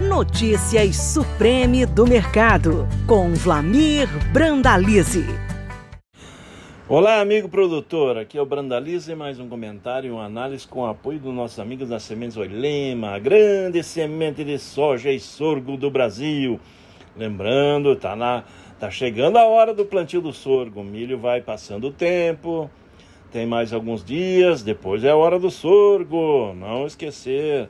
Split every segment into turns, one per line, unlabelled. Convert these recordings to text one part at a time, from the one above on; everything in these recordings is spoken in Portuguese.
Notícias Supreme do Mercado, com Vlamir Brandalize.
Olá, amigo produtor. Aqui é o Brandalize, mais um comentário e uma análise com apoio dos nossos amigos da Sementes Oilema, a grande semente de soja e sorgo do Brasil. Lembrando, tá, na, tá chegando a hora do plantio do sorgo. O milho vai passando o tempo, tem mais alguns dias, depois é a hora do sorgo. Não esquecer,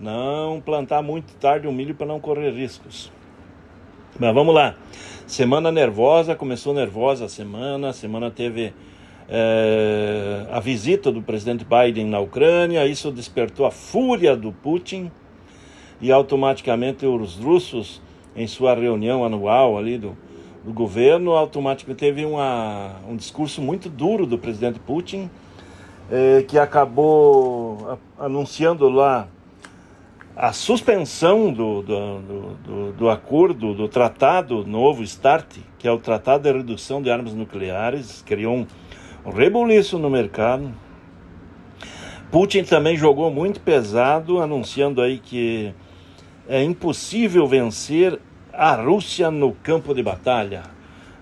não plantar muito tarde o milho para não correr riscos. Mas vamos lá. Semana nervosa, começou nervosa a semana. A semana teve é, a visita do presidente Biden na Ucrânia. Isso despertou a fúria do Putin e automaticamente os russos, em sua reunião anual ali do, do governo, automaticamente teve uma, um discurso muito duro do presidente Putin, é, que acabou anunciando lá a suspensão do, do, do, do, acordo, do tratado novo START, que é o Tratado de Redução de Armas Nucleares, criou um, um rebuliço no mercado. Putin também jogou muito pesado, anunciando aí que é impossível vencer a Rússia no campo de batalha,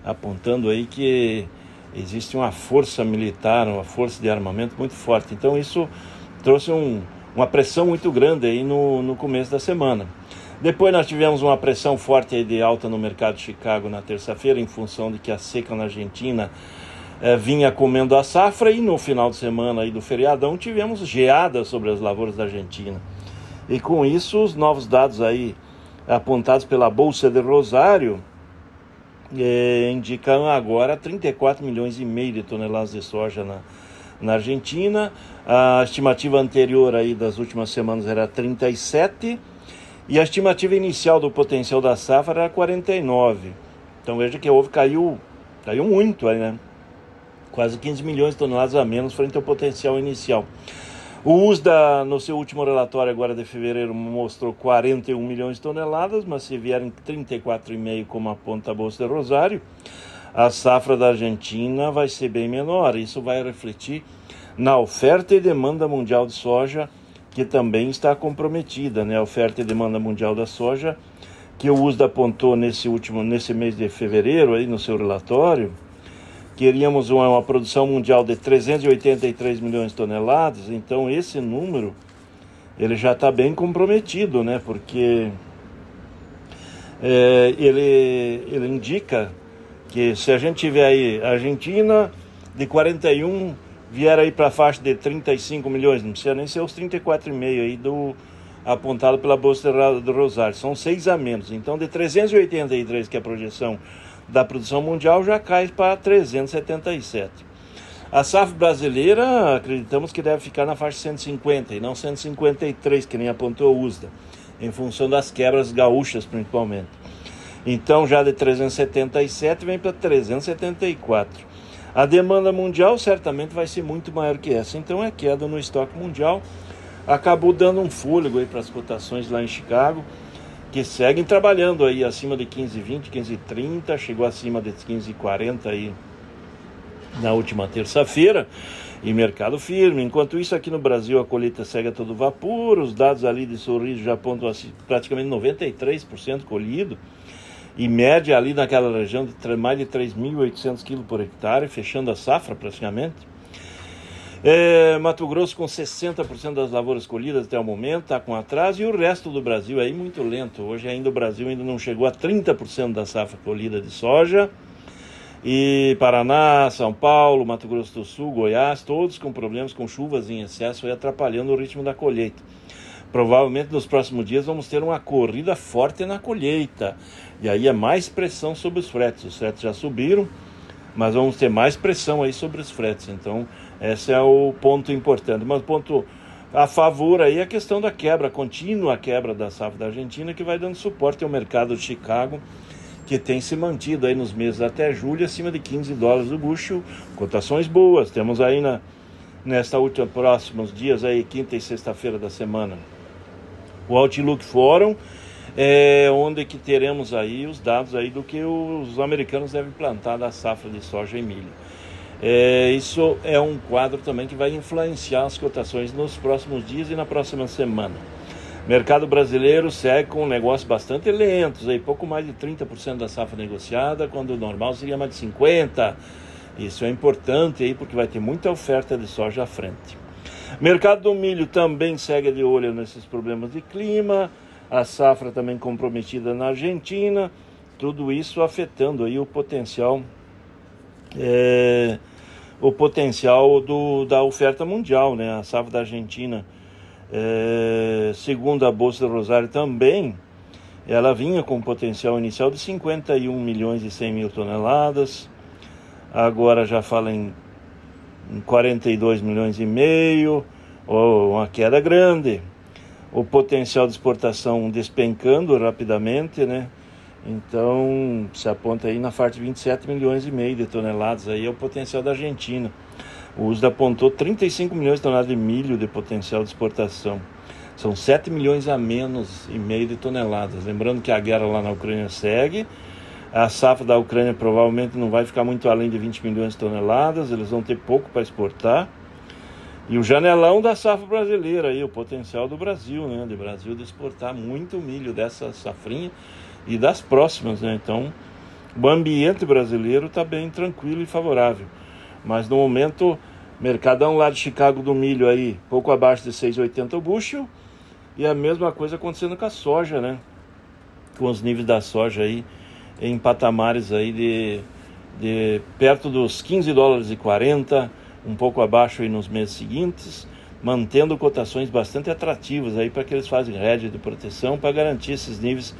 apontando aí que existe uma força militar, uma força de armamento muito forte. Então isso trouxe um, uma pressão muito grande aí no, no começo da semana. Depois nós tivemos uma pressão forte aí de alta no mercado de Chicago na terça-feira, em função de que a seca na Argentina eh, vinha comendo a safra, e no final de semana aí do feriadão tivemos geada sobre as lavouras da Argentina. E com isso, os novos dados aí apontados pela Bolsa de Rosário eh, indicam agora 34 milhões e meio de toneladas de soja na, na Argentina. A estimativa anterior aí das últimas semanas era 37 e a estimativa inicial do potencial da safra era 49. Então veja que houve caiu caiu muito aí, né? Quase 15 milhões de toneladas a menos frente ao potencial inicial. O USDA, no seu último relatório agora de fevereiro, mostrou 41 milhões de toneladas, mas se vierem 34,5 como aponta a Bolsa de Rosário, a safra da Argentina vai ser bem menor. Isso vai refletir na oferta e demanda mundial de soja, que também está comprometida, né? A oferta e demanda mundial da soja, que o USDA apontou nesse último nesse mês de fevereiro aí no seu relatório, queríamos uma, uma produção mundial de 383 milhões de toneladas, então esse número ele já está bem comprometido, né? Porque é, ele, ele indica que se a gente tiver aí Argentina de 41 vier aí para a faixa de 35 milhões, não precisa nem ser os 34,5 aí do apontado pela Bolsa do Rosário, são seis a menos. Então de 383 que é a projeção da produção mundial já cai para 377. A safra brasileira, acreditamos que deve ficar na faixa 150 e não 153, que nem apontou o USDA, em função das quebras gaúchas principalmente. Então, já de 377 vem para 374. A demanda mundial certamente vai ser muito maior que essa. Então, a é queda no estoque mundial acabou dando um fôlego para as cotações lá em Chicago, que seguem trabalhando aí acima de 15,20, 15,30, chegou acima de 15,40 aí na última terça-feira e mercado firme. Enquanto isso, aqui no Brasil, a colheita segue a todo vapor, os dados ali de sorriso já apontam praticamente 93% colhido e média ali naquela região de mais de 3.800 quilos por hectare, fechando a safra praticamente. É, Mato Grosso com 60% das lavouras colhidas até o momento, está com atraso, e o resto do Brasil aí muito lento. Hoje ainda o Brasil ainda não chegou a 30% da safra colhida de soja. E Paraná, São Paulo, Mato Grosso do Sul, Goiás, todos com problemas com chuvas em excesso e atrapalhando o ritmo da colheita. Provavelmente nos próximos dias vamos ter uma corrida forte na colheita. E aí é mais pressão sobre os fretes. Os fretes já subiram, mas vamos ter mais pressão aí sobre os fretes. Então, esse é o ponto importante. Mas o ponto a favor aí é a questão da quebra, contínua quebra da safra da Argentina, que vai dando suporte ao mercado de Chicago, que tem se mantido aí nos meses até julho acima de 15 dólares do bucho, cotações boas. Temos aí na nesta última próximos dias aí, quinta e sexta-feira da semana, o Outlook Forum, é, onde que teremos aí os dados aí do que os americanos devem plantar da safra de soja e milho. É, isso é um quadro também que vai influenciar as cotações nos próximos dias e na próxima semana. Mercado brasileiro segue com um negócio bastante lento, aí pouco mais de 30% da safra negociada, quando o normal seria mais de 50%. Isso é importante aí porque vai ter muita oferta de soja à frente. Mercado do milho também segue de olho nesses problemas de clima, a safra também comprometida na Argentina, tudo isso afetando aí o potencial é, o potencial do, da oferta mundial, né? A safra da Argentina, é, segundo a Bolsa do Rosário também, ela vinha com um potencial inicial de 51 milhões e 100 mil toneladas, agora já fala em, 42 milhões e meio, ou uma queda grande. O potencial de exportação despencando rapidamente, né? Então, se aponta aí na faixa de 27 milhões e meio de toneladas, aí é o potencial da Argentina. O USDA apontou 35 milhões de toneladas de milho de potencial de exportação. São 7 milhões a menos e meio de toneladas. Lembrando que a guerra lá na Ucrânia segue. A safra da Ucrânia provavelmente não vai ficar muito além de 20 milhões de toneladas, eles vão ter pouco para exportar. E o janelão da safra brasileira aí, o potencial do Brasil, né? Do Brasil de exportar muito milho dessa safrinha e das próximas, né? Então, o ambiente brasileiro está bem tranquilo e favorável. Mas no momento, mercadão lá de Chicago do milho aí, pouco abaixo de 6,80 o bushel, e a mesma coisa acontecendo com a soja, né? Com os níveis da soja aí em patamares aí de, de perto dos 15 dólares e 40, um pouco abaixo aí nos meses seguintes, mantendo cotações bastante atrativas aí para que eles fazem rede de proteção para garantir esses níveis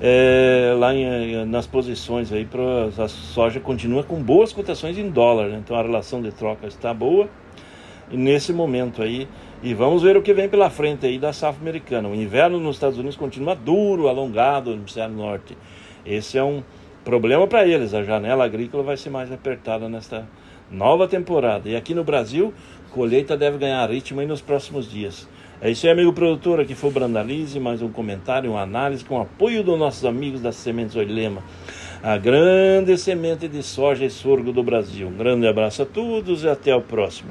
é, lá em, nas posições aí para a soja continua com boas cotações em dólar, né? então a relação de troca está boa nesse momento aí e vamos ver o que vem pela frente aí da safra americana. O inverno nos Estados Unidos continua duro, alongado no hemisfério norte. Esse é um problema para eles. A janela agrícola vai ser mais apertada nesta nova temporada. E aqui no Brasil, colheita deve ganhar ritmo nos próximos dias. É isso aí, amigo produtor. Aqui foi o Brandalize. Mais um comentário, uma análise com apoio dos nossos amigos da Sementes Oilema, a grande semente de soja e sorgo do Brasil. Um grande abraço a todos e até o próximo.